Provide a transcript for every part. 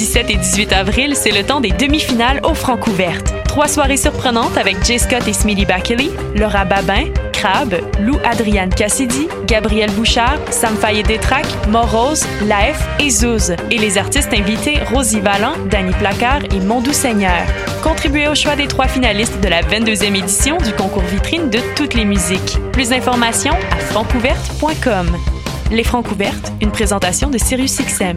17 et 18 avril, c'est le temps des demi-finales au Francouvertes. Trois soirées surprenantes avec Jay Scott et Smitty Bakley, Laura Babin, Crabbe, Lou Adriane Cassidy, Gabriel Bouchard, Sam Fayet Détrac, Morose, Laef et Zouz. Et les artistes invités Rosie Vallant, Danny Placard et Mondou Seigneur. Contribuez au choix des trois finalistes de la 22e édition du concours vitrine de toutes les musiques. Plus d'informations à francouverte.com. Les Francouvertes, une présentation de SiriusXM.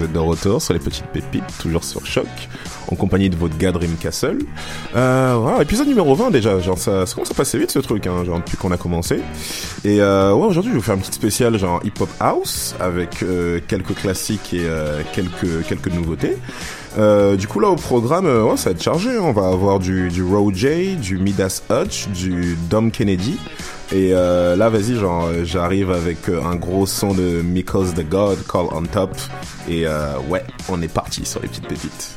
Vous êtes de retour sur les petites pépites, toujours sur Choc, en compagnie de votre gars Dream Castle. Euh, voilà, épisode numéro 20 déjà, genre ça, ça commence à passer vite ce truc, hein, genre depuis qu'on a commencé. Et euh, ouais, aujourd'hui je vais vous faire une petite spéciale genre hip hop house avec euh, quelques classiques et euh, quelques quelques nouveautés. Du coup là au programme, ouais, ça va être chargé. hein. On va avoir du du Row J, du Midas Hutch, du Dom Kennedy. Et euh, là, vas-y, genre, euh, j'arrive avec euh, un gros son de Because the God Call on Top. Et ouais, on est parti sur les petites pépites.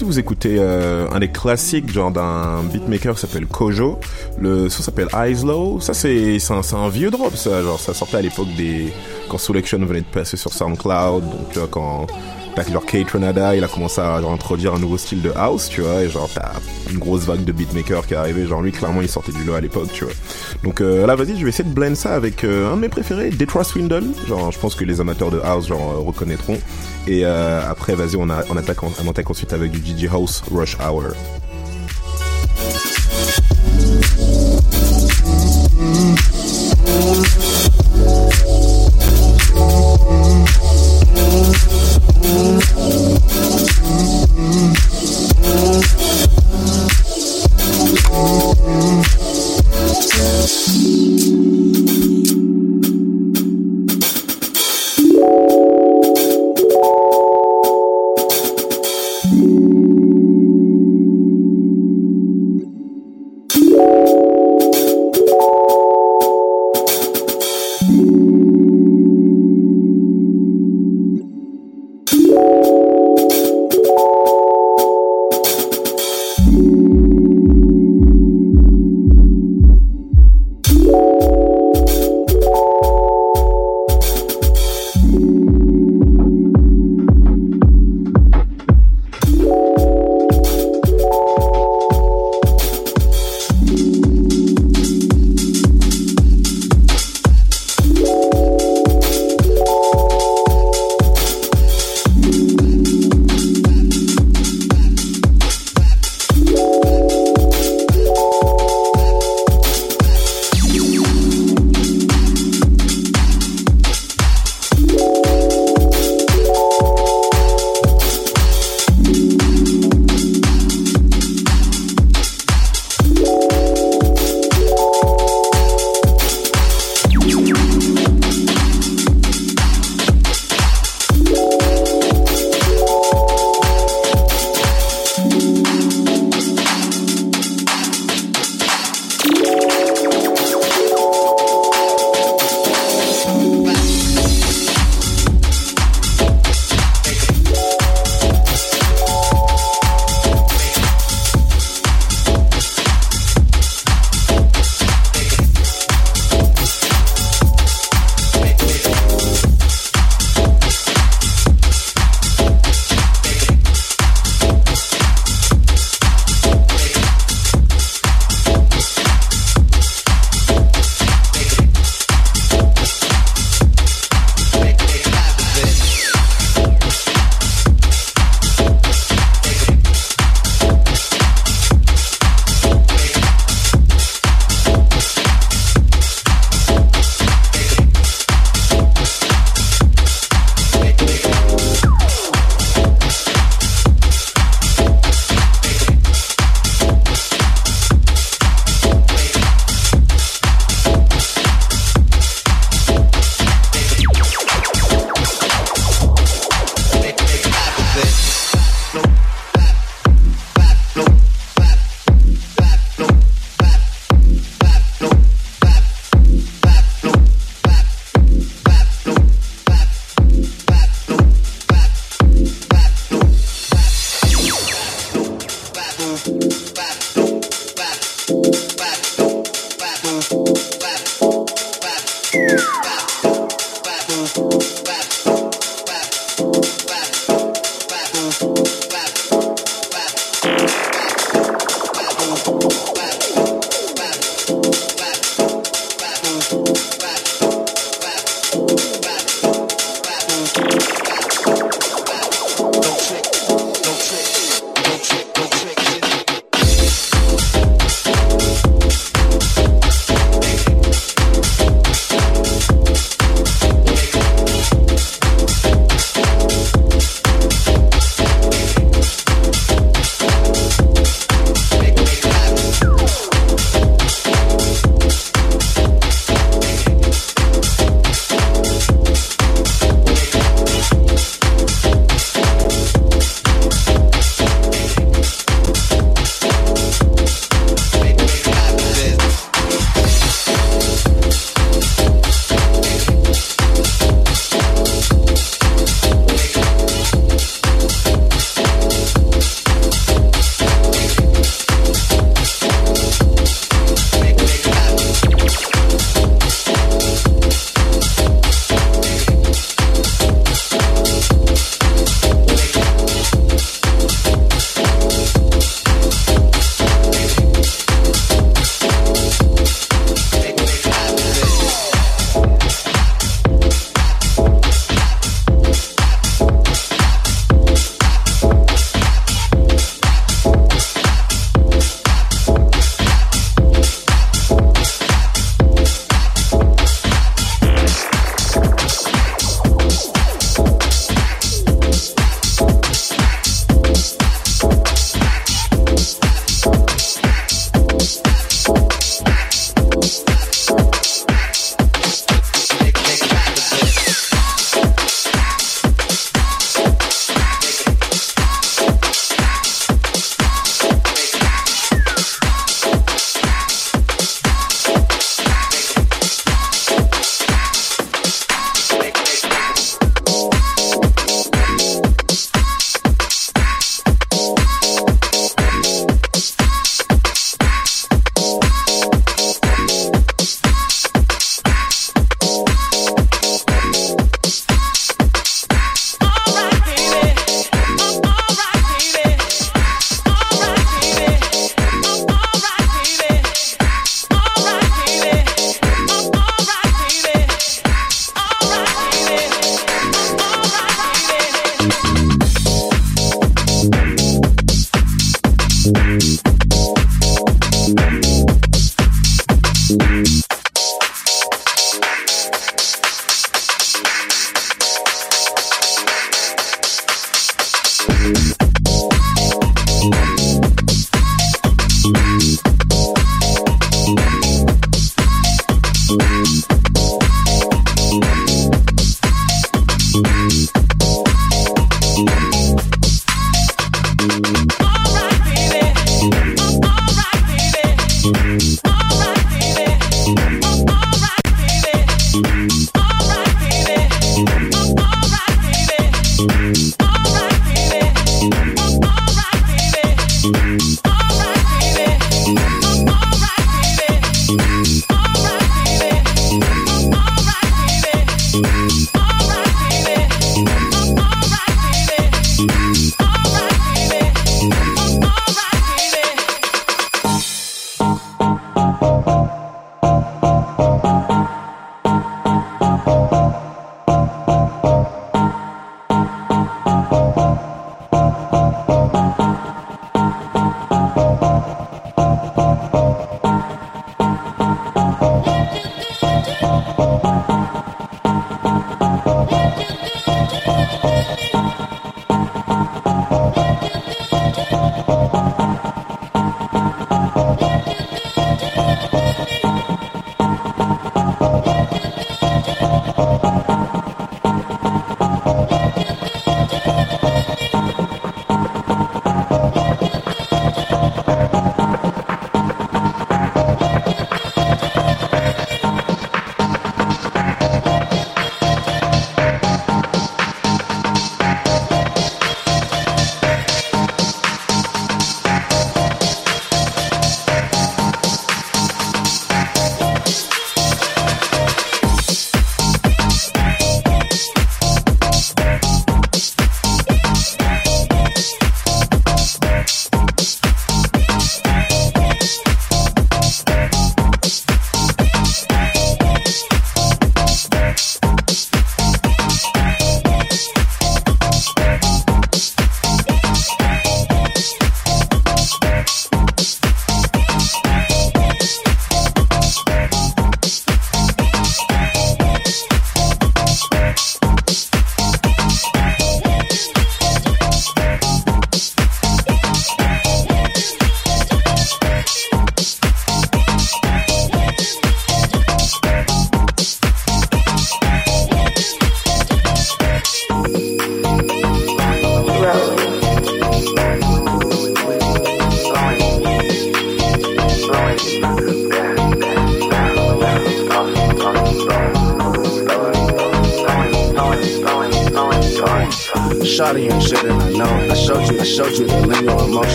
Vous écoutez euh, un des classiques genre d'un beatmaker qui s'appelle Kojo. Le son s'appelle Eyes Low. Ça c'est un, un vieux drop ça. Genre ça sortait à l'époque des quand Selection venait de passer sur SoundCloud. Donc tu vois quand t'as genre Kate Renada, il a commencé à introduire un nouveau style de house, tu vois. Et genre t'as une grosse vague de beatmakers qui est arrivée. Genre lui clairement il sortait du lot à l'époque, tu vois. Donc euh, là vas-y je vais essayer de blend ça avec euh, un de mes préférés, Detroit Swindle. Genre je pense que les amateurs de house genre reconnaîtront. Et euh, après, vas-y, on, attaque, on attaque ensuite avec du DJ House Rush Hour.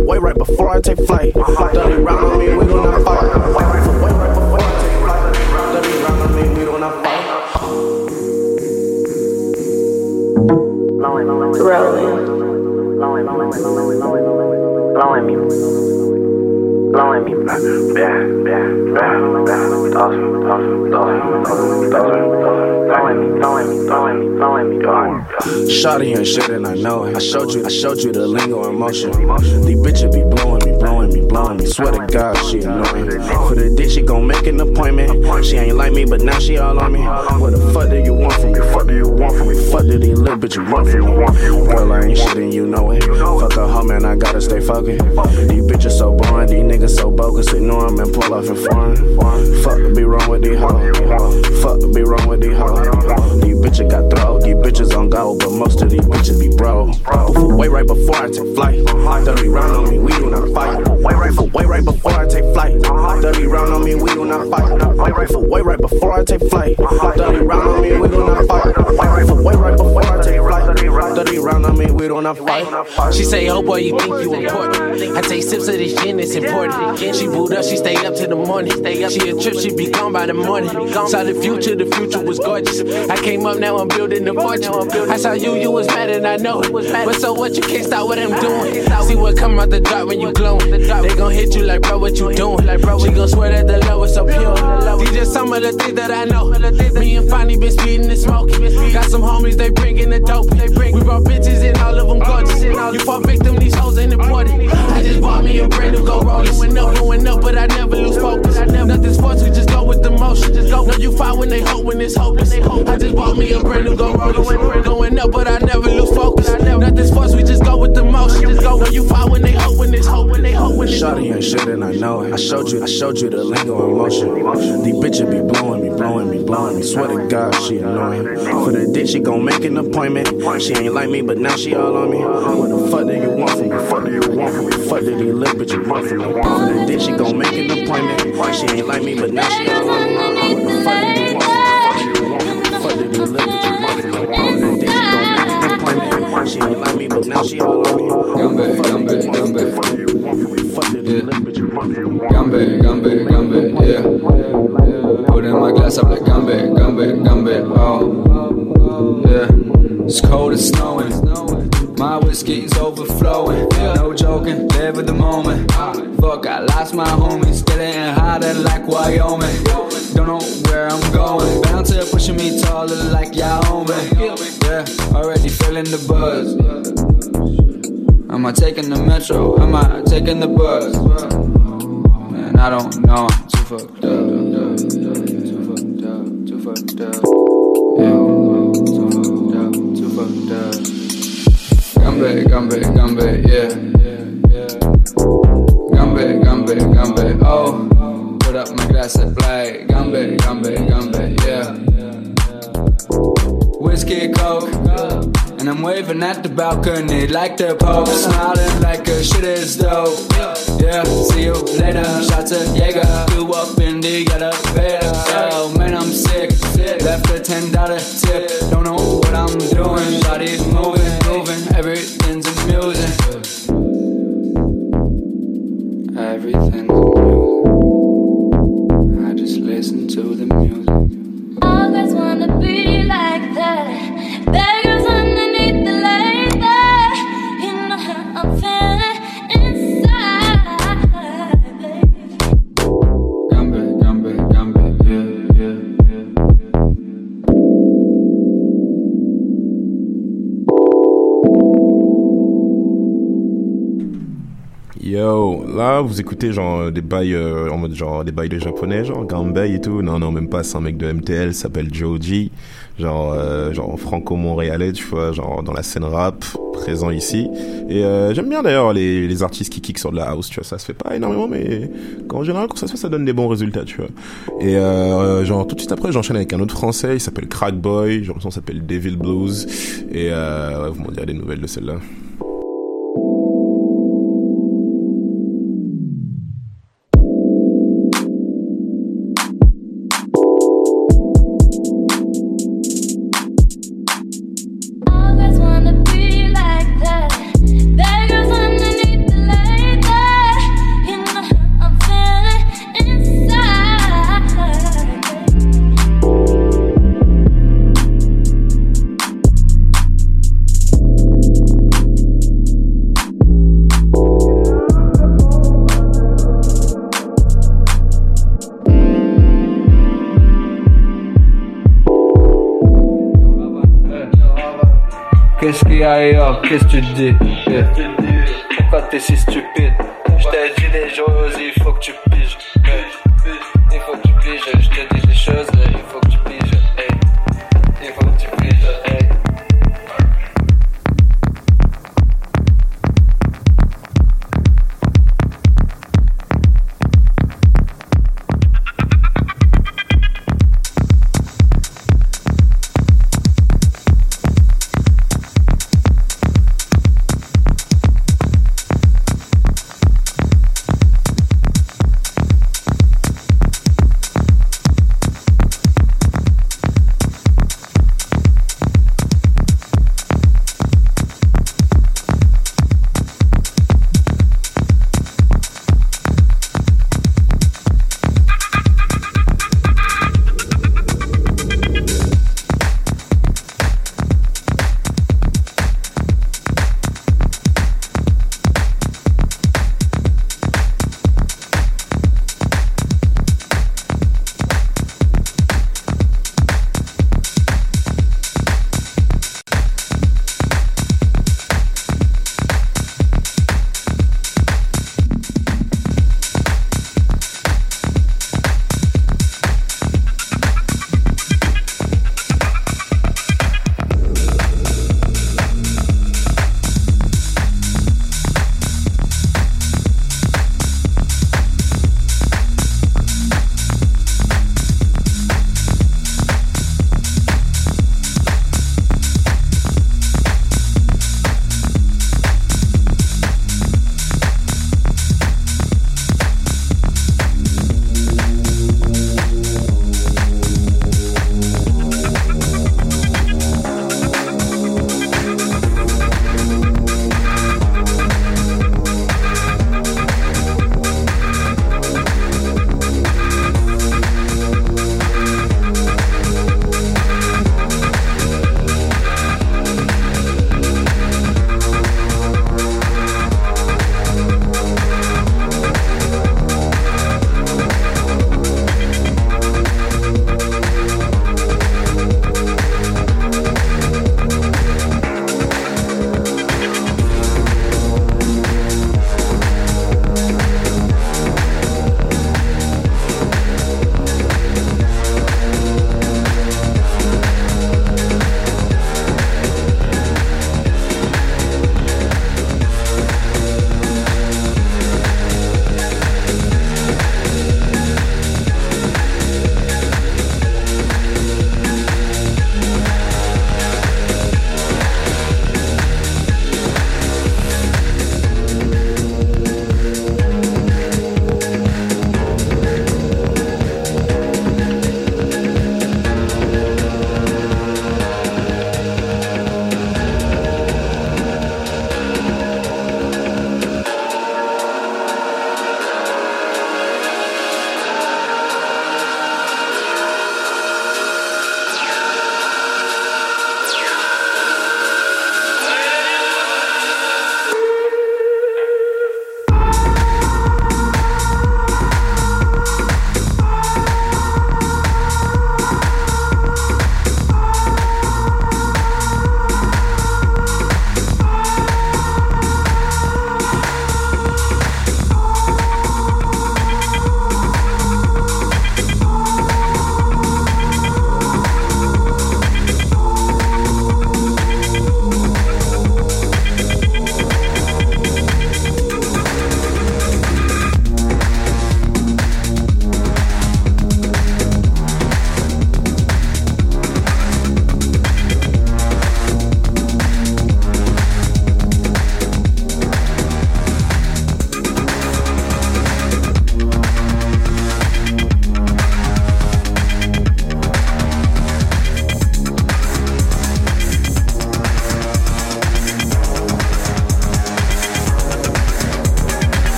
Way right before I take flight. 30 round on me, we do not fight. I take flight. 30 round me, we do not fight. Blowing me. Blowing me. Tossing, tossing, tossing, tossing, tossing. Blowing me, blowing me, blowing me, blowing me, me. Shawty ain't shit and I know it. I showed you, I showed you the lingo emotion. These bitches be blowing me, blowing me, blowing me. Swear to God, she annoying. For the dick, she gon' make an appointment. She ain't like me, but now she all on me. What the fuck do you want from me? Fuck do you want from me? Fuck do these little bitches want from me? Girl, I ain't shit and you know it. Fuck a hoe, man, I gotta stay fucking. These bitches so boring, these niggas so bogus. Ignore them and pull off in foreign. Fuck, be wrong with these hoes. Fuck, be wrong with these hoes. These bitches got throw, these bitches on go, but most of these bitches be bro. Way right before I take flight. 30 round on me, we do not fight. Way right for right before I take flight. 30 round on me, we do not fight. Way right for way right before I take flight. 30 round on me, we do not fight. Way right for way right before I take flight. 30 round on me, we do not fight. She say, oh boy, you think you important. I take sips of this gin, it's important. She booed up, she stay up till the morning. She a trip, she be gone by the morning. Saw the future, the future was gorgeous. I came up, now I'm building the fortune. I saw you, you was mad and I know it. But so what, you can't stop what I'm doing. See what come out the drop when you glowing. They gon' hit you like, bro, what you doing? She gon' swear that the love is so pure. These just some of the things that I know. Me and Fonny been speeding and smoking. Got some homies, they bringin' the dope. We brought bitches in, all of them gorgeous. You fall victim, these hoes ain't important. I just bought me a brand new go rollin'. Went up, going up, but I never lose focus. Nothing sports, we just go with the motion. Just go. Know you fight when they hope when it's hopeless. I just bought me a brand new go rollin'. Going up, but I never lose focus. Nothing sports, we just go with the motion. Just go. Know you fight when they hope when it's hope when they hope when it's Shawty ain't shit and I know it. I showed you, I showed you the lingo emotion. These bitches be blowing me, blowing me, blowing me. Swear to God, she annoying. For the dick, she gon' make an appointment. She ain't like me, but now she all on me. What the fuck do you want from me? Fuck do you want from me? Fuck do these little bitches want from me? For the dick, she gon' make an appointment. She ain't like me, but now she all on me. What the fuck do you these little bitches want from me? For the dick, she appointment. She ain't like me, but now she all on me. Gambe, gambe, gambe. Gambe, gambe, gambe, yeah. Putting my glass up like gambe, gambe, gambe, oh. Yeah. It's cold, it's snowing. My whiskey's overflowing. No joking, live in the moment. Fuck, I lost my homies. Still ain't hotter like Wyoming. Don't know where I'm going. Bouncer pushing me taller like Yao Ming. Yeah, already feeling the buzz. Am I taking the metro? Am I taking the bus? Man, I don't know. I'm too fucked up. Too fucked up. Too fucked up. Yeah, too fucked up. Too fucked up. Oh. Put up my glass and play. Gambe, gambe, gambe, yeah. Whiskey, coke. And I'm waving at the balcony like the Pope, smiling like a shit is dope. Yeah, see you later. Shots of Jaeger, you up in the elevator. Oh man, I'm sick. Left a ten dollar tip. Don't know what I'm doing. Body's moving. Là, vous écoutez genre euh, des bails euh, en mode genre des bails de japonais, genre Gambay et tout. Non, non, même pas. C'est un mec de MTL, s'appelle Joji, genre euh, genre franco-montréalais, tu vois, genre dans la scène rap, présent ici. Et euh, j'aime bien d'ailleurs les, les artistes qui kick sur de la house, tu vois. Ça se fait pas énormément, mais quand, en général quand ça se fait, ça donne des bons résultats, tu vois. Et euh, genre tout de suite après, j'enchaîne avec un autre français. Il s'appelle Crackboy. Genre son s'appelle Devil Blues. Et euh, vous m'en direz des nouvelles de celle-là. Skyrock, qu'est-ce que tu dis? Pourquoi t'es si stupide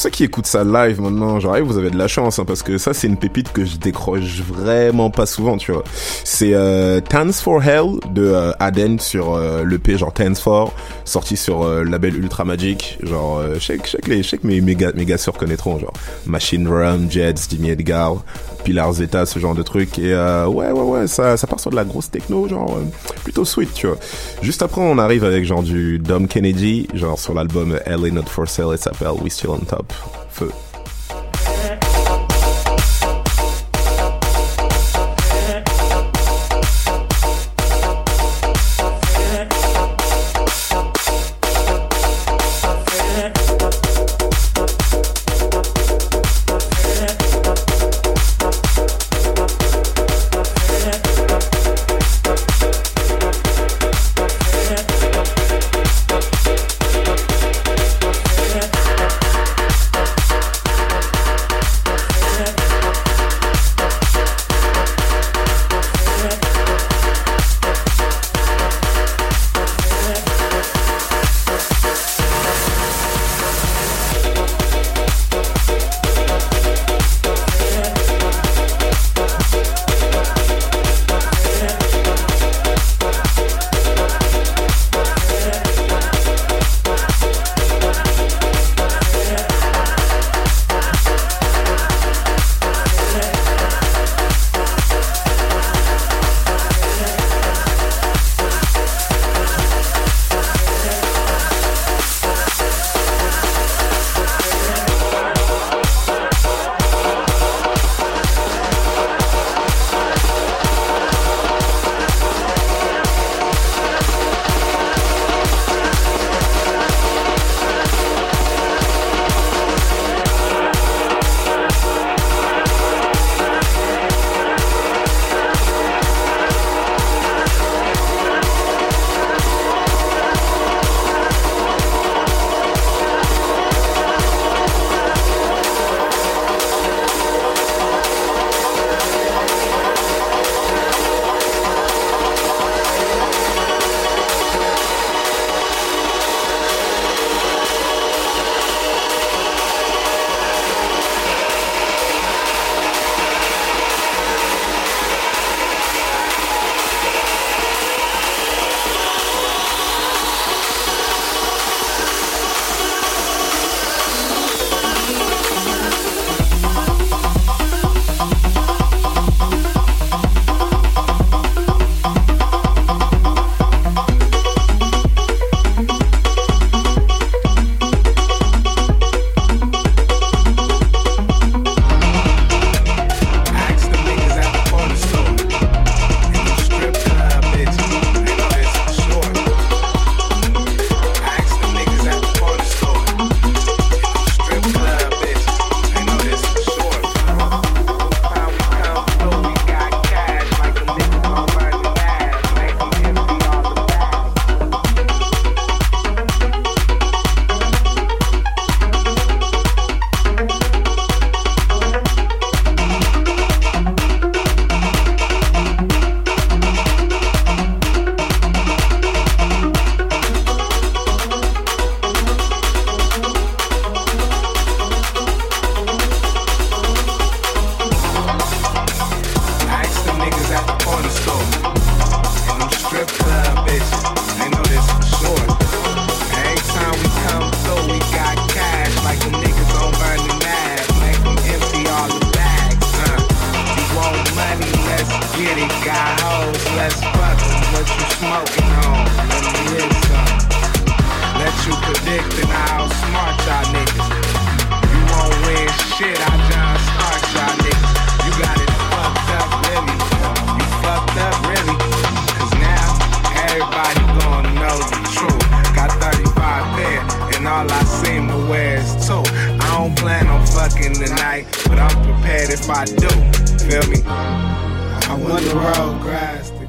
ceux qui écoutent ça live maintenant, genre, vous avez de la chance, hein, parce que ça, c'est une pépite que je décroche vraiment pas souvent, tu vois. C'est euh, Tans for Hell de euh, Aden sur euh, l'EP, genre Tans for, sorti sur euh, le label Ultra Magic. Genre, euh, je sais que- mes, mes, gars, mes se reconnaîtront, genre Machine Rum, Jets, Jimmy Edgar, Pilar Zeta, ce genre de truc. Et euh, ouais, ouais, ouais, ça, ça part sur de la grosse techno, genre plutôt sweet, tu vois. Juste après, on arrive avec genre du Dom Kennedy, genre sur l'album LA Not For Sale, ça s'appelle We Still On Top. Feu.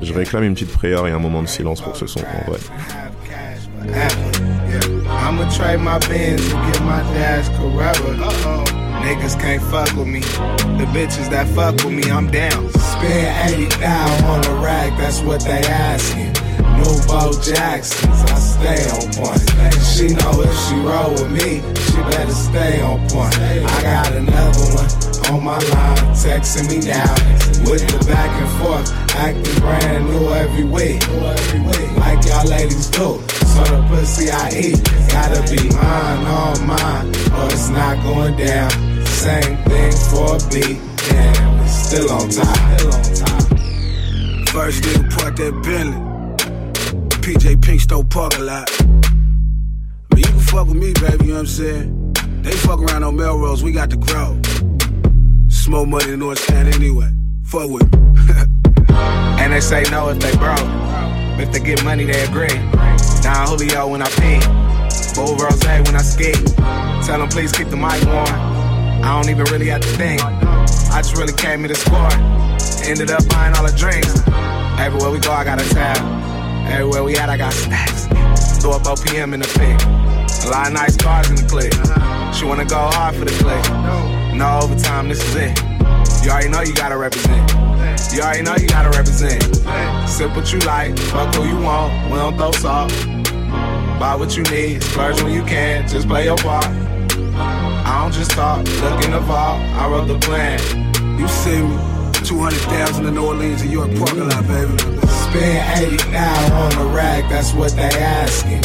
Je réclame une petite prière et un moment de silence pour ce son, en vrai. I'ma trade my Benz to get my dad's Carrera. Uh-oh. Niggas can't fuck with me. The bitches that fuck with me, I'm down. Spend 80 down on the rack, that's what they asking. Bo Jacksons, I stay on point. She know if she roll with me, she better stay on point. I got another one on my line, texting me now. With the back and forth, acting brand new every week. Like y'all ladies do. So the pussy I eat, gotta be mine, all mine, or it's not going down. Same thing for a beat, damn, we still on top. First nigga park that Bentley. PJ Pink stole parking lot. But you can fuck with me, baby, you know what I'm saying? They fuck around on Melrose, we got the grow. Smoke money in North Stand anyway. Fuck with. And they say no if they broke. If they get money, they agree. Don Julio when I pee. Bull Rose when I ski. Tell them please keep the mic warm. I don't even really have to think. I just really came here to score. Ended up buying all the drinks. Everywhere we go, I got a tab. Everywhere we at, I got snacks. Throw up OPM in the pic. A lot of nice cars in the click. She wanna go hard for the click. No overtime, this is it. You already know you gotta represent. You already know you gotta represent. Sip what you like, fuck who you want. We don't throw salt. Buy what you need, splurge when you can, just play your part. I don't just talk, look in the vault. I wrote the plan. You see me, 200,000 in New Orleans in York parking lot, baby. Spend 80 now on the rack, that's what they asking.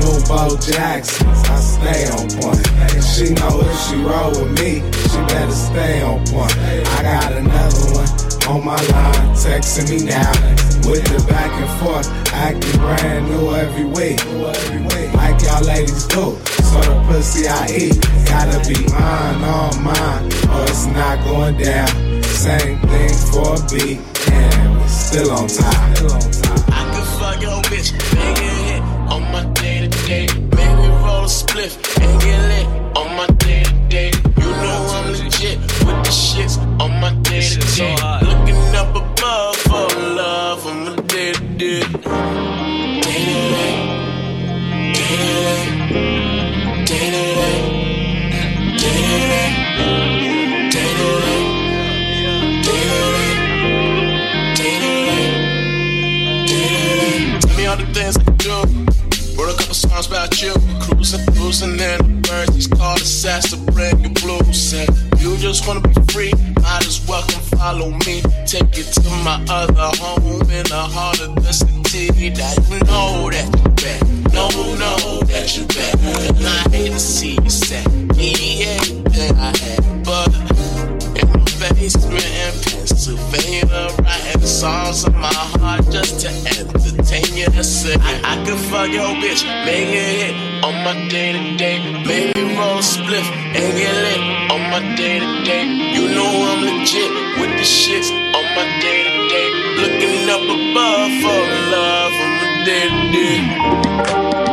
New Bo Jacksons, I stay on point. She know if she roll with me, she better stay on point. I got another one on my line, texting me now. With the back and forth, acting brand new every week. Like y'all ladies do. So the pussy I eat, gotta be mine, all mine, or it's not going down. Same thing for a beat, and we still on top. I can fuck your bitch, make it hit on my day to day. Maybe roll a spliff and get lit on my day to day. You know I'm legit with the shits on my day to day. Looking up above for love on my day to day. Day to day. Things I do. Wrote a couple songs about you. Cruising, cruising in the birds. These called to bring you blues. Said you just wanna be free. Might as well come follow me. Take it to my other home in the heart of the city. That you know that you back. No, no, that you back. And I hate to see you sad. Yeah, everything I had, basement in Pennsylvania, writing songs on my heart just to entertain you. That's. I, I could fuck your bitch, make it hit on my day to day. Maybe roll spliff and get lit on my day to day. You know I'm legit with the shits on my day to day. Looking up above for love on my. Day to day.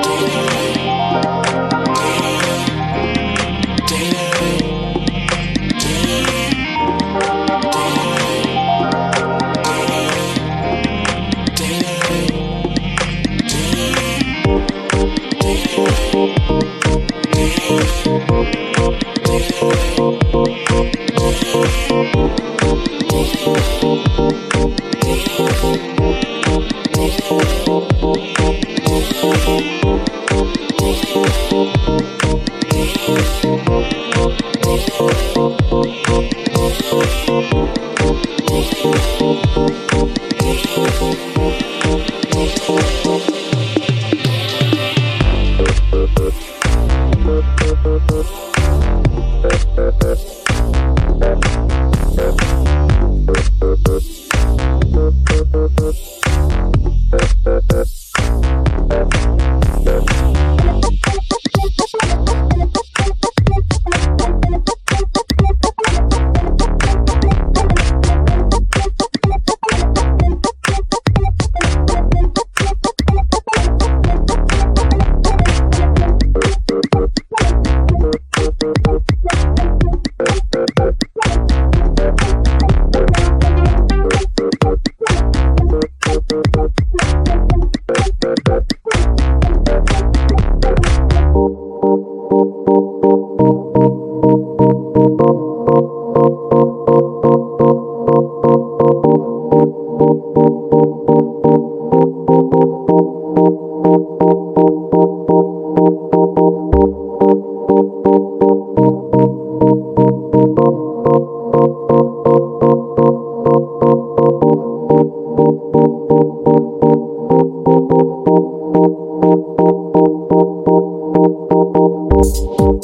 Thank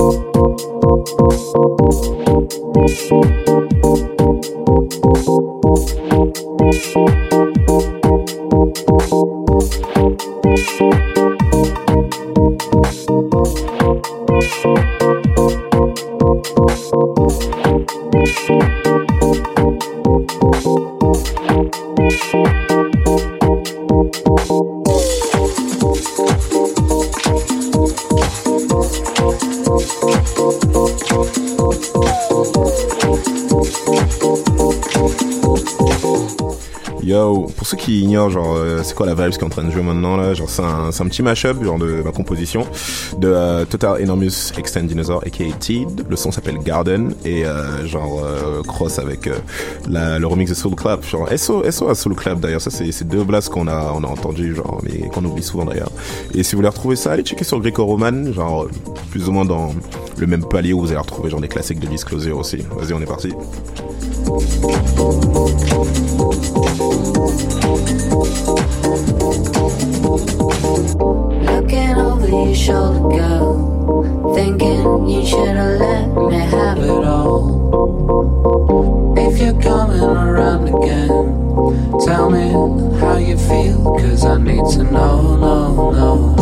you. Pour ceux qui ignorent, genre, euh, c'est quoi la vibe qui est en train de jouer maintenant là? Genre, c'est un, petit mashup, genre de ma composition de euh, Total Enormous Extend Dinosaur, aka Teed. Le son s'appelle Garden et euh, genre cross avec la, le remix de Soul Clap. Genre SO, SO à Soul Clap d'ailleurs. Ça, c'est deux blasts qu'on a, on a entendu, genre, mais qu'on oublie souvent d'ailleurs. Et si vous voulez retrouver ça, allez checker sur Greco-Roman, genre euh, plus ou moins dans le même palier où vous allez retrouver genre des classiques de Disclosure aussi. Vas-y, on est parti. You should've let me have it all. If you're coming around again, tell me how you feel, cause I need to know, no, no,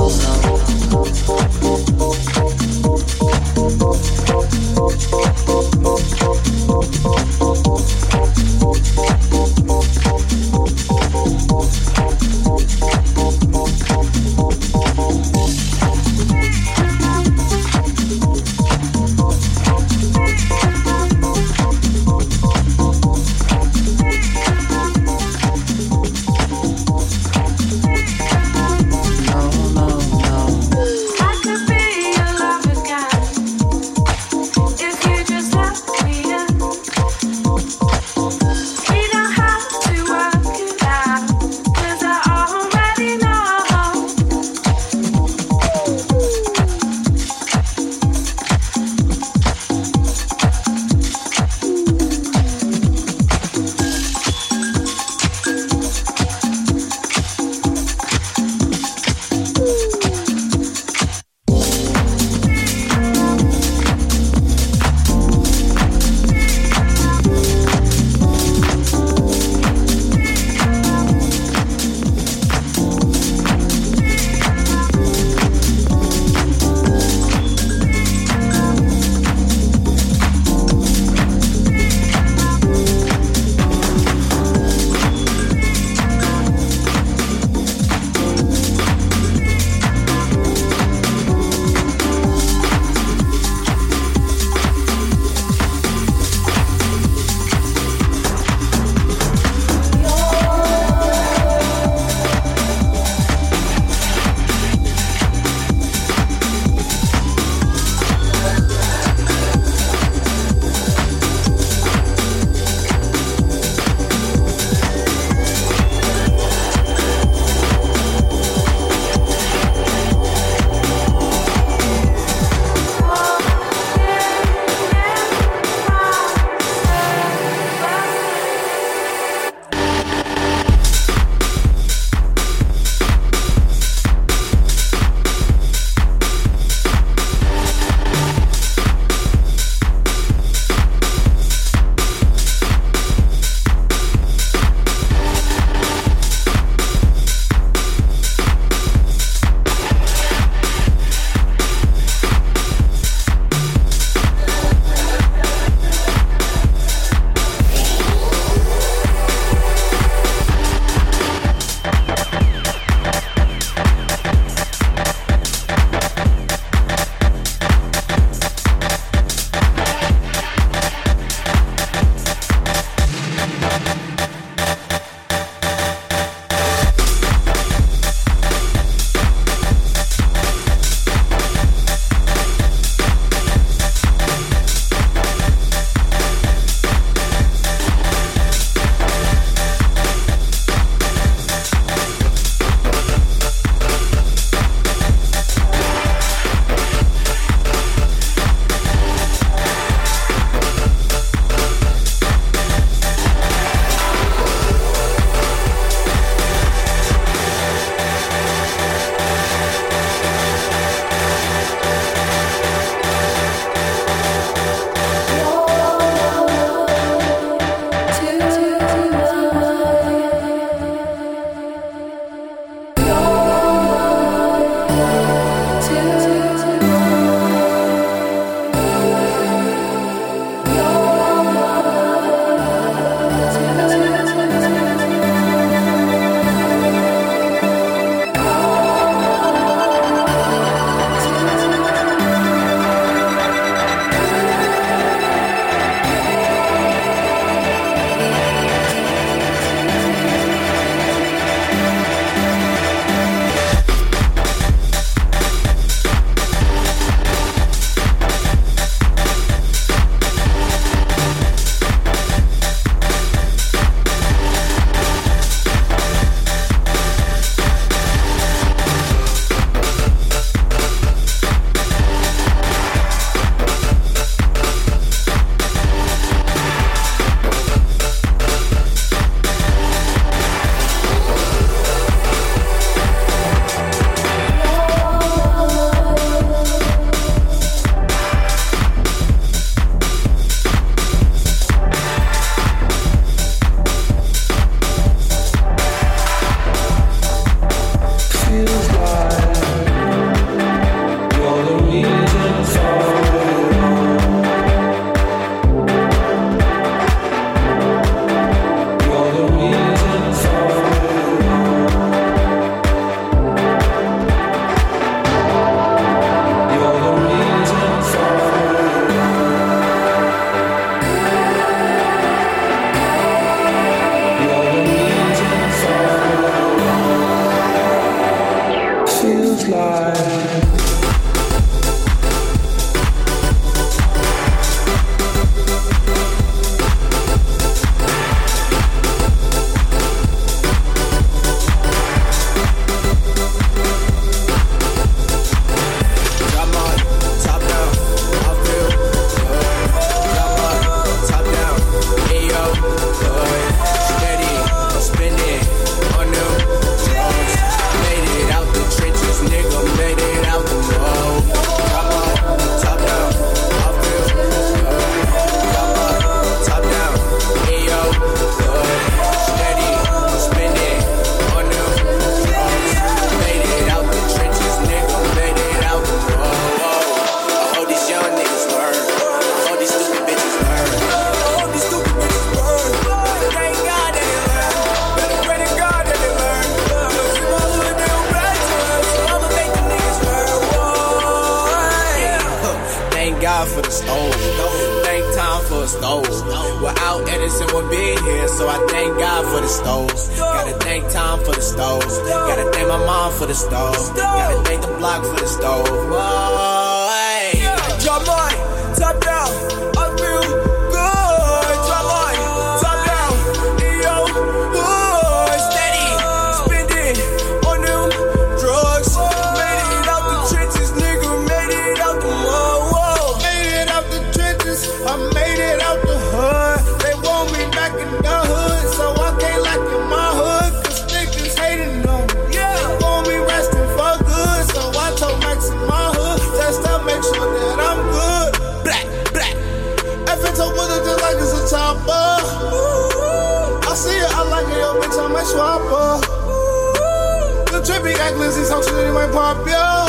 trippy act Lizzie, so shit, it might pop, yo.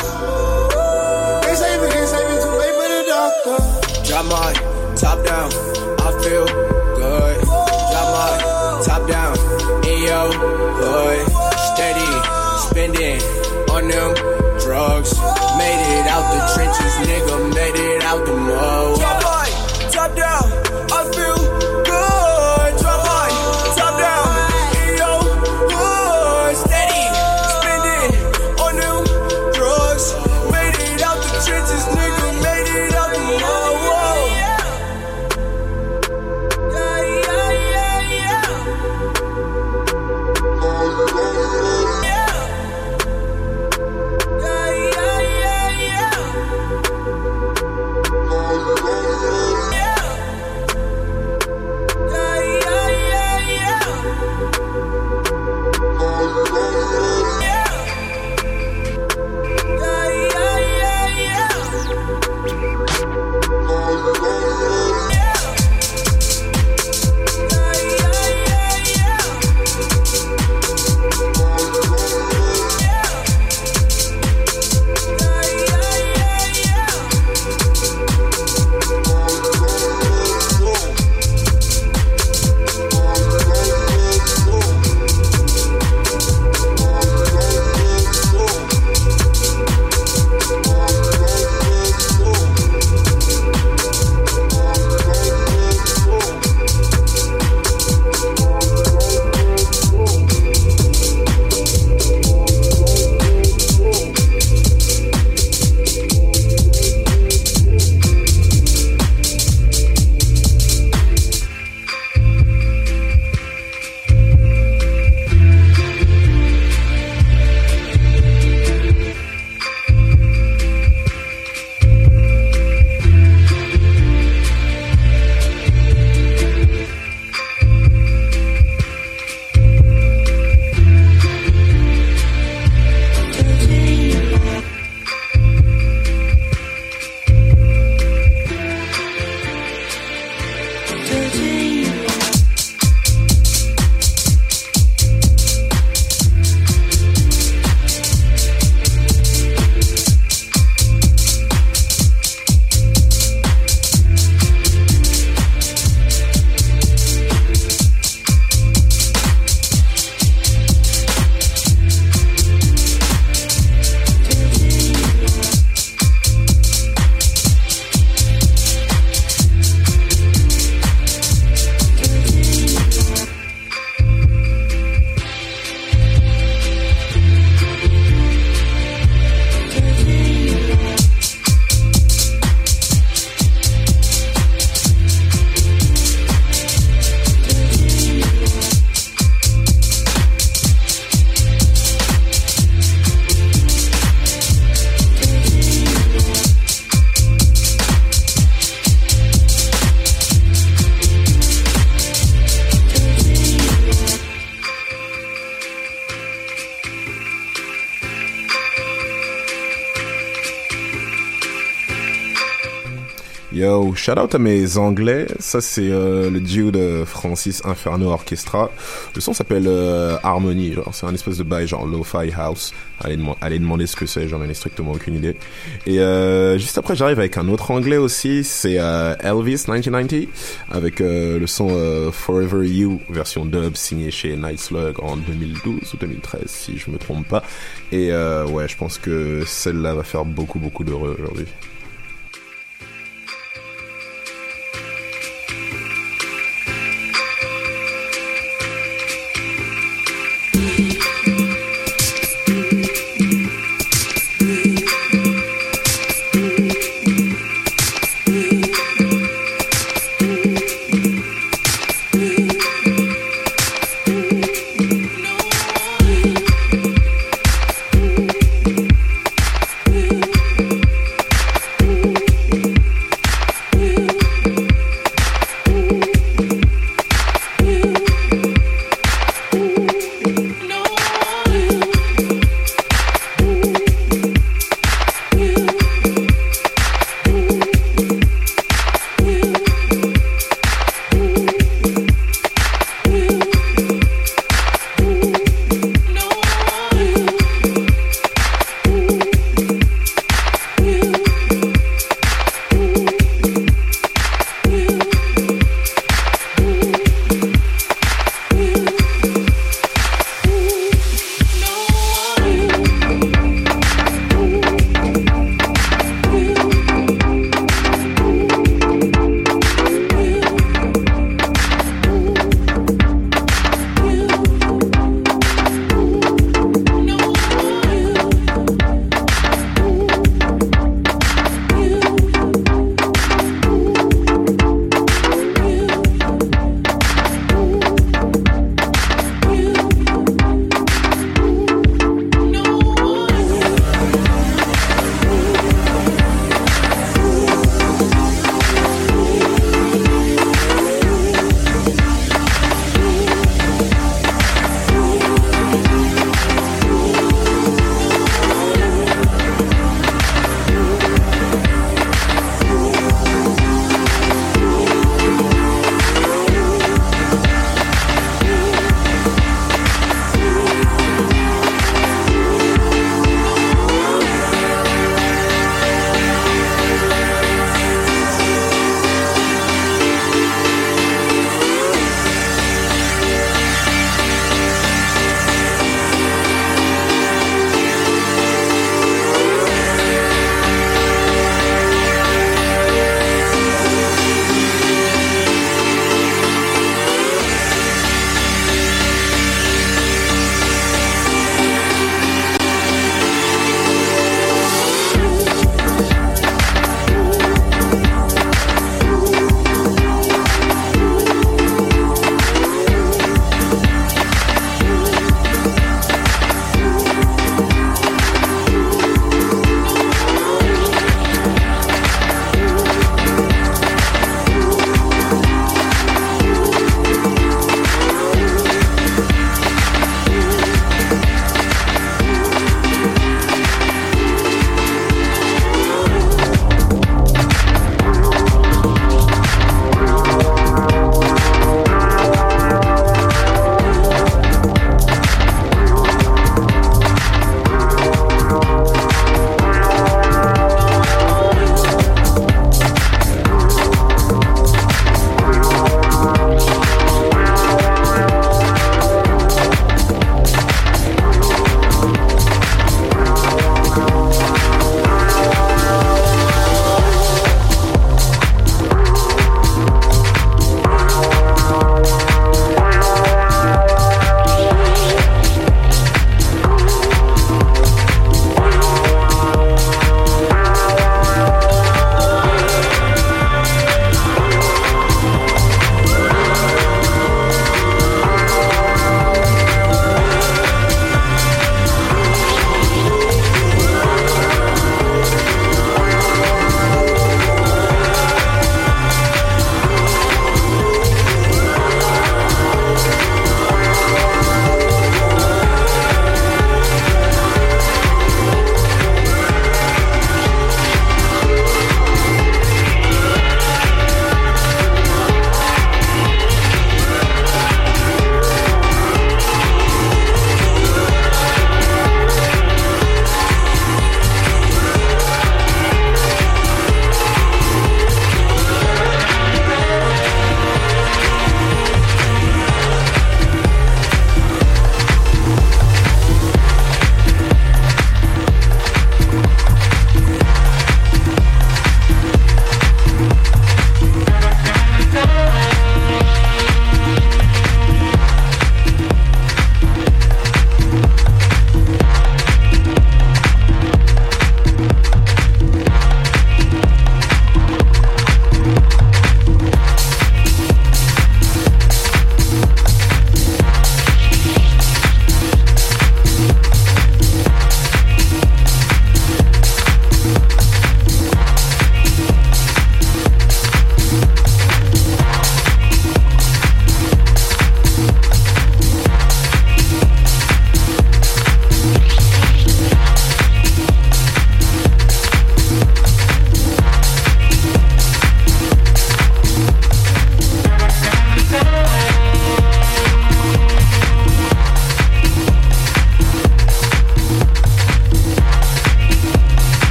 Can't save it, can't save it, too late for the doctor. Drop my top down, I feel good. Drop my top down, Ayo, hood. Steady, spending on them drugs. Made it out the trenches, nigga, made it out the mud. Shout out à mes anglais. Ça, c'est euh, le duo de Francis Inferno Orchestra. Le son s'appelle euh, Harmony. C'est un espèce de bail, genre lo-fi house. Allez, dem- allez demander ce que c'est, j'en ai strictement aucune idée. Et euh, juste après, j'arrive avec un autre anglais aussi. C'est euh, Elvis 1990 avec le son Forever You version dub signé chez Night Slug en 2012 ou 2013 si je me trompe pas. Et ouais, je pense que celle-là va faire beaucoup beaucoup d'heureux aujourd'hui.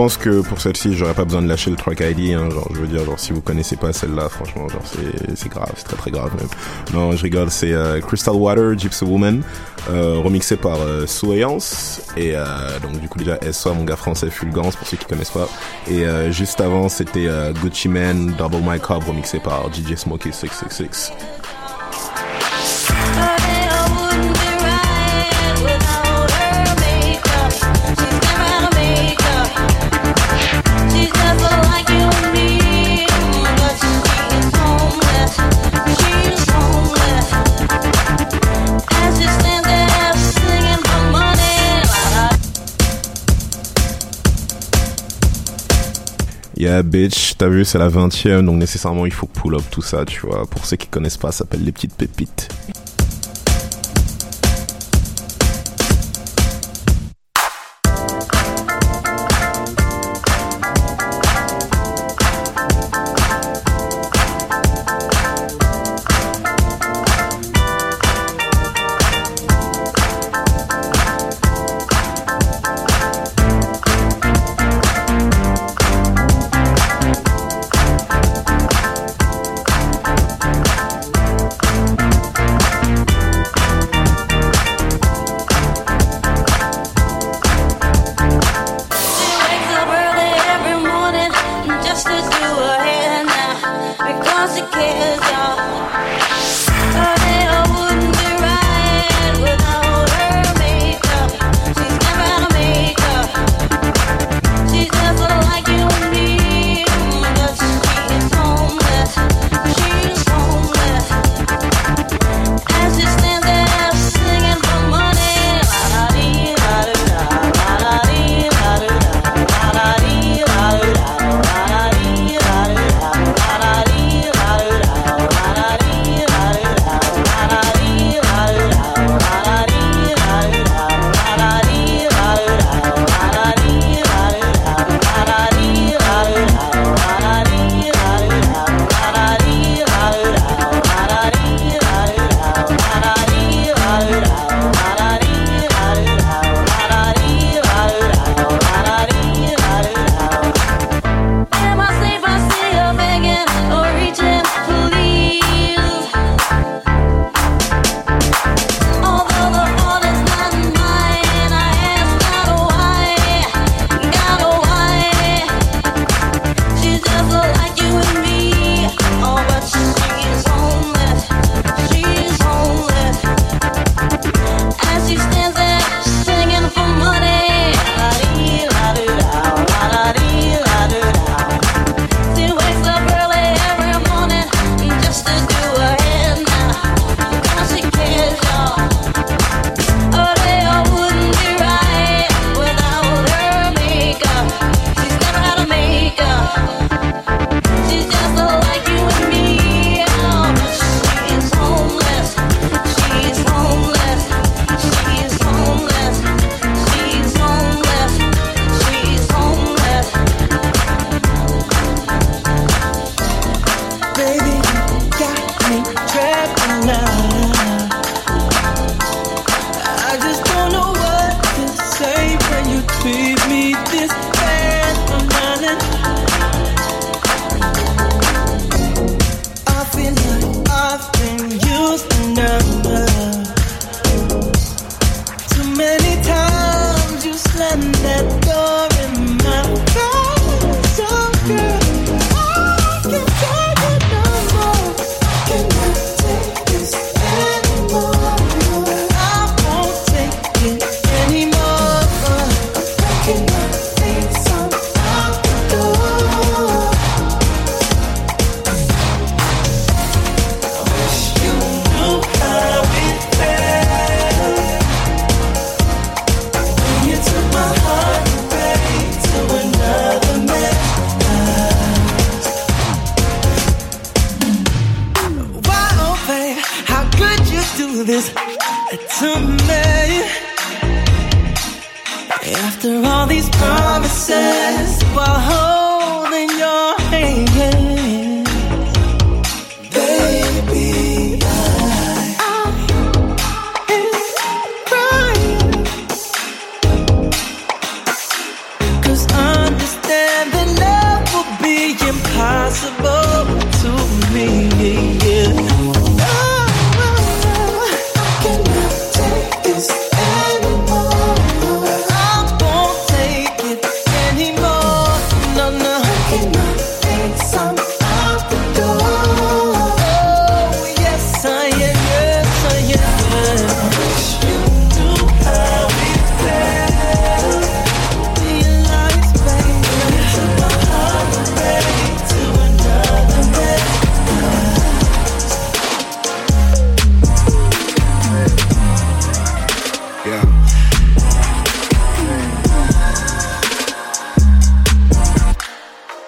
Pense que pour celle-ci, j'aurais pas besoin de lâcher le track ID. Hein, genre, je veux dire, genre, si vous connaissez pas celle-là, franchement, genre, c'est grave, c'est très très grave même. Non, je rigole. C'est euh, Crystal Water, Gypsy Woman, euh, remixé par euh, et euh, donc du coup déjà SO, mon gars français Fulgence pour ceux qui connaissent pas. Et juste avant, c'était Gucci Man, Double My Cob, remixé par DJ Smokey 666. Yeah, bitch, t'as vu, c'est la 20 e donc nécessairement il faut pull up tout ça, tu vois. Pour ceux qui connaissent pas, ça s'appelle les petites pépites.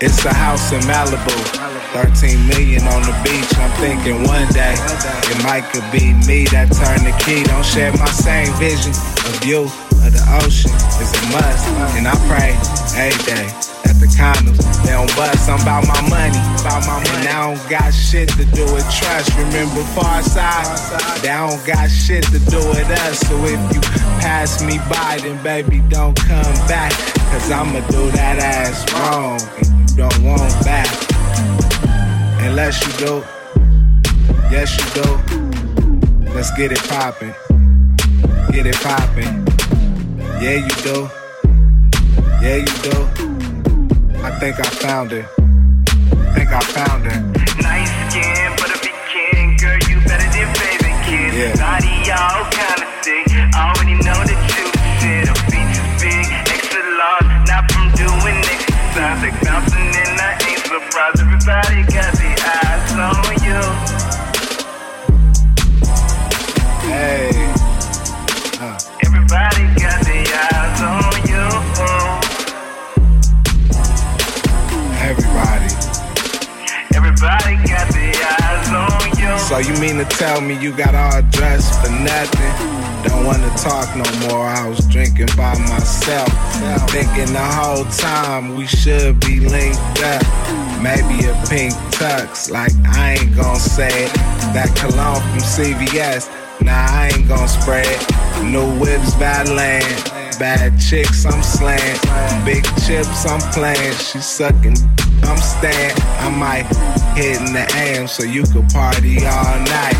It's a house in Malibu, 13 million on the beach. I'm thinking one day it might could be me that turn the key. Don't share my same vision of you, of the ocean. It's a must, and I pray every day that the condoms they don't bust. I'm about my money, about my money. And I don't got shit to do with trust. Remember far side, they don't got shit to do with us. So if you pass me by, then baby don't come back, cause I'ma do that ass wrong. Don't want back, unless you do. Yes, you do. Let's get it poppin'. Get it poppin'. Yeah, you do. Yeah, you do. I think I found it. I think I found it. Nice skin, but if you can, girl, you better than baby kids. Yeah. Body all kinda sick. Already know that you. Her features big, extra large. Not from doing exercise, like So you mean to tell me you got all dressed for nothing? Don't wanna talk no more. I was drinking by myself, thinking the whole time we should be linked up. Maybe a pink tux, like I ain't gon' say it. That cologne from CVS, nah I ain't gon' spray it. New whips, bad land, bad chicks I'm slaying, big chips I'm playing. She sucking, I'm staying. I might hit in the AM so you could party all night.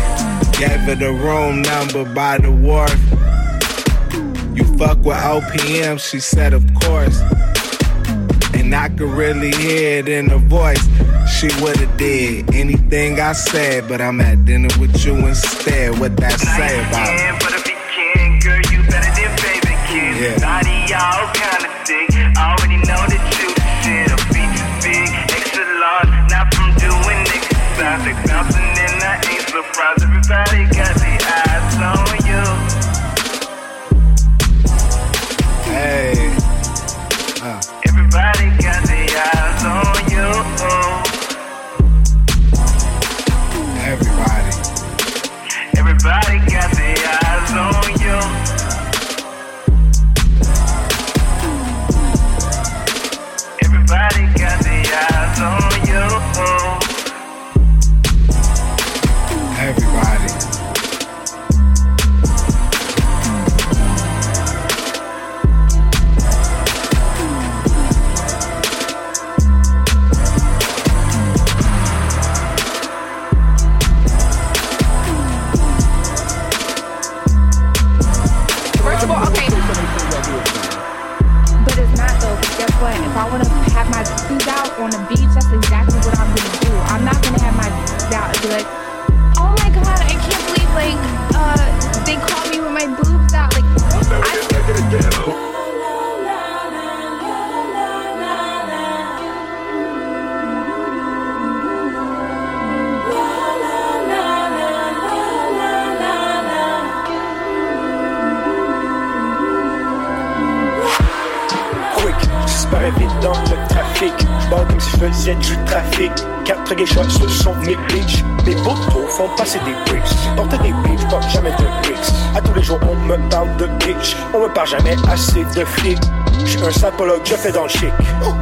Gave her the room number by the wharf. You fuck with OPM, she said, of course. And I could really hear it in her voice. She would've did anything I said, but I'm at dinner with you instead. What that say about it? Body all kinda sick. Jamais assez de flics. J'suis un sapologue, je fais dans le chic.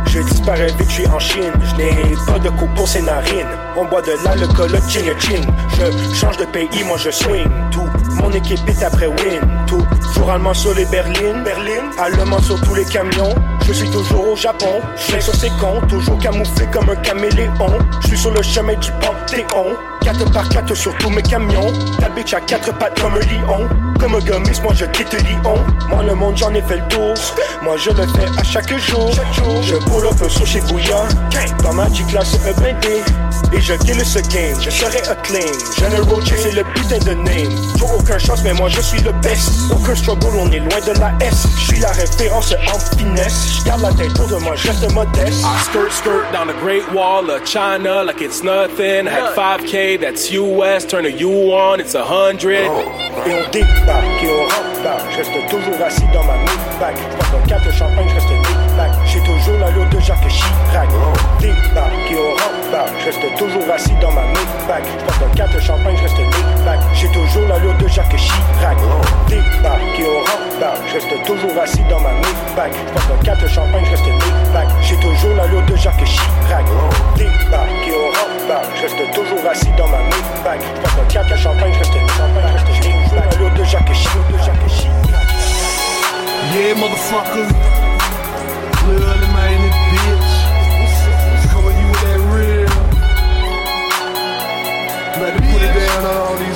Je disparais vite, j'suis en Chine. Je n'ai pas de coupe pour ses narines. On boit de l'alcool, chin chin. Je change de pays, moi je swing. Tout mon équipe est après win. Tout jour allemand sur les berlines. Berlin, allemand sur tous les camions. Je suis toujours au Japon. Je sur ces cons, toujours camouflé comme un caméléon. Je suis sur le chemin du Panthéon. 4 par 4 sur tous mes camions. Ta bitch a quatre pattes comme un lion. Comme un gomis, moi je quitte Lyon. Moi le monde j'en ai fait le tour. Moi je le fais à chaque jour. Je pull up sur chez Bouillon. Dans ma G-class un blindé. Et je kill ce game. Je serai a claim. General J c'est le putain de name. Faut aucun chance mais moi je suis le best. Aucun struggle, on est loin de la S. Je suis la référence en finesse. Je garde la tête autour de moi, je reste modeste. I skirt, skirt down the Great Wall of China like it's nothing. Had 5K, that's US. Turn a U on, it's a hundred. Et on débarque et on rembarque. Je reste toujours assis dans ma mid-back. Je prends un 4 de champagne, je reste mid-back. J'ai toujours l'allure de Jacques Chirac. Débarque et on rembarque. Je reste toujours assis dans ma mid-back. Je prends un 4 de champagne, je reste mid-back. J'ai toujours l'allure de Jacques Chirac. Débarque et on rembarque. Je reste toujours assis dans ma mid-back. Je prends un 4 de champagne, je reste mid-back. J'ai toujours l'allure de Jacques Chirac. Débarque et on rembarque. Je reste toujours assis dans ma mid-back. Je prends un 4 de champagne, je reste mid-back. Je reste toujours l'allure. De Jacques Chirac. Yeah, motherfucker. Lil' man, this bitch. Coming you with that real. Better put it down on all these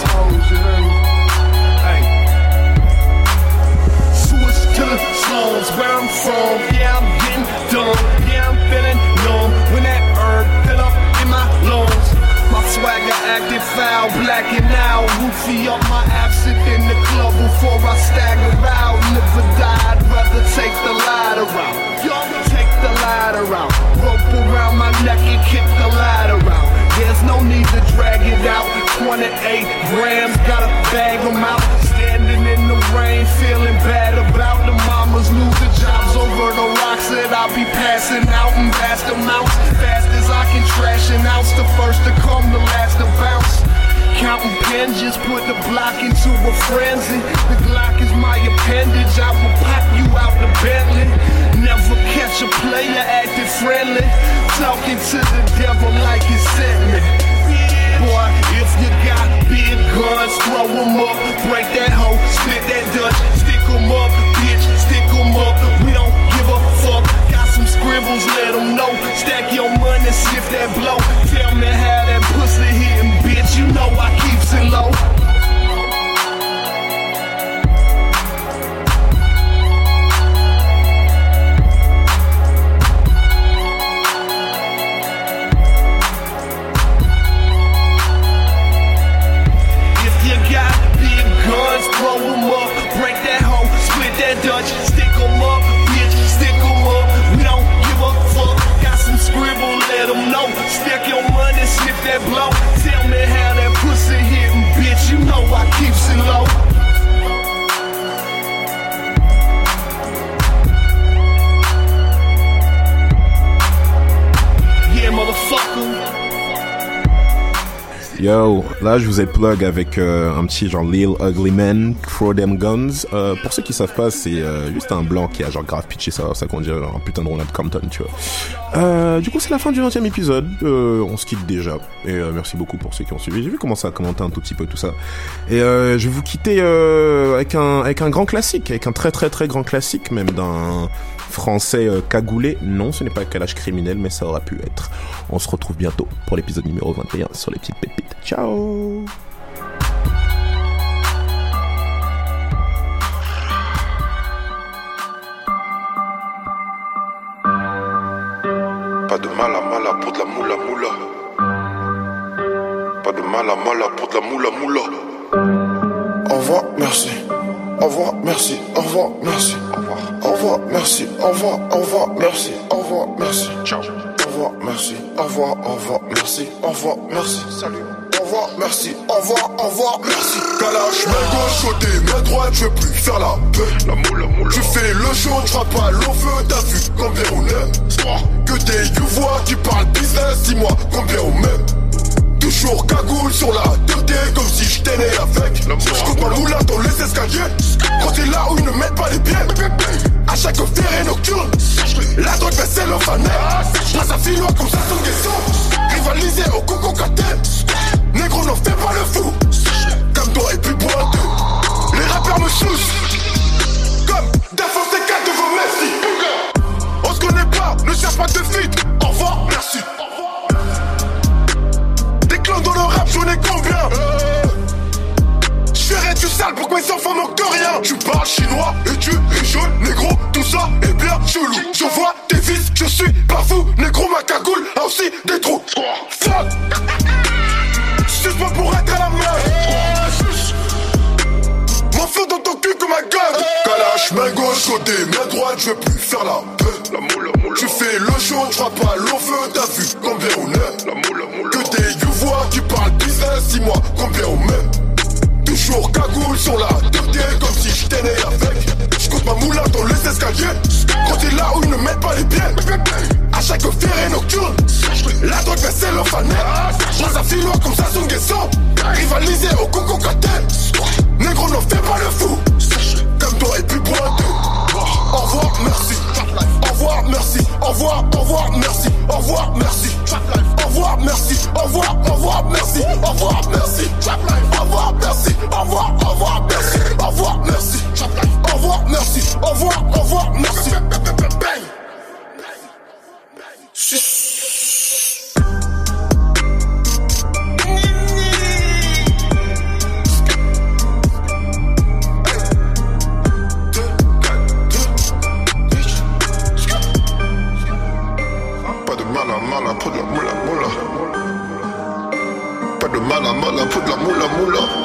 Talking to the devil like he sent me. Boy, if you got big guns, throw 'em up. Break that hoe, split that Dutch. Stick 'em up, bitch, stick stick 'em up. We don't give a fuck. Got some scribbles, let 'em know. Stack your money, sniff that blow. Tell me how Yo, là je vous ai plug avec euh, un petit genre Lil Ugly Man, Throw Them Guns. Euh, pour ceux qui savent pas, c'est euh, juste un blanc qui a genre grave pitché ça, ça qu'on dirait un putain de Ronald Compton, tu vois. Du coup c'est la fin du 20 e épisode, on se quitte déjà. Et merci beaucoup pour ceux qui ont suivi. J'ai vu comment ça a commenté un tout petit peu tout ça. Et je vais vous quitter avec, un, avec un grand classique, avec un très très très grand classique même d'un français cagoulé. Non, ce n'est pas calage criminel, mais ça aura pu être. On se retrouve bientôt pour l'épisode numéro 21 sur les petites pépites. Ciao Pas de mal à mal à pour de la moula moula. Pas de mal à mal à pour de la moula moula. Au revoir, merci. Au revoir, merci. Au revoir, merci. Au revoir, au revoir, merci. Au revoir, au revoir, merci. Au revoir, merci. Ciao. Au revoir, merci. Au revoir, au revoir, merci. Au revoir, merci. Salut. Au revoir, merci. Au revoir, au revoir, merci. Kalash, main gauche côté, main droite, je veux plus faire la paix. La moule, la moule. Tu fais le show, tu pas l'eau feu, t'as vu combien on est Que des you-voix qui parlent business, dis-moi combien on met. Toujours cagoule sur la tête comme si j'étais né avec. J'coute ma moula dans les escaliers. Quand t'es là où ils ne mettent pas les pieds. À chaque ferré nocturne, la drogue baissait le fanet. Passe à finois comme ça son guesson. Rivaliser au coco caté. Négro, n'en fais pas le fou. Comme toi et puis boiteux. Les rappeurs me choussent. Comme défoncer quatre de vos merci. On se connaît pas, ne cherche pas de fuite. Au revoir, merci. Des clans dans le rap, j'en ai combien? J'ferais du sale pour que mes enfants manquent de rien Tu parles chinois et tu es jaune, négro, tout ça est bien chelou Je vois tes fils, je suis pas fou, négro ma cagoule a aussi des trous Fuck Suce moi pour être à la meuf M'enfle dans ton cul comme un gun Kalash, main gauche côté, main droite, je veux plus faire la paix. La moule, la moule. Tu fais le show, tu pas l'eau feu, t'as vu combien on est? La moule, la moule. Que des you-voix qui parlent business, dis-moi combien on met? Toujours cagoule sur la tête comme si j'étais né avec. J'coute ma moula dans les escaliers. Quand t'es là où ils ne mettent pas les pieds chaque ferré nocturne La drogue fanet Passe à finois comme ça son guesson Rivaliser au coco caté Négro n'en fais pas le fou Comme toi et puis boiteux Au revoir, merci Au revoir, merci Au revoir, au revoir, merci Au revoir, merci Au revoir, merci Au revoir, au revoir, merci Au revoir, merci Au revoir, merci Au revoir, au revoir, merci Au revoir, merci Au revoir, merci Au revoir, au revoir, merci Pas de mal à mal à de la moula moula.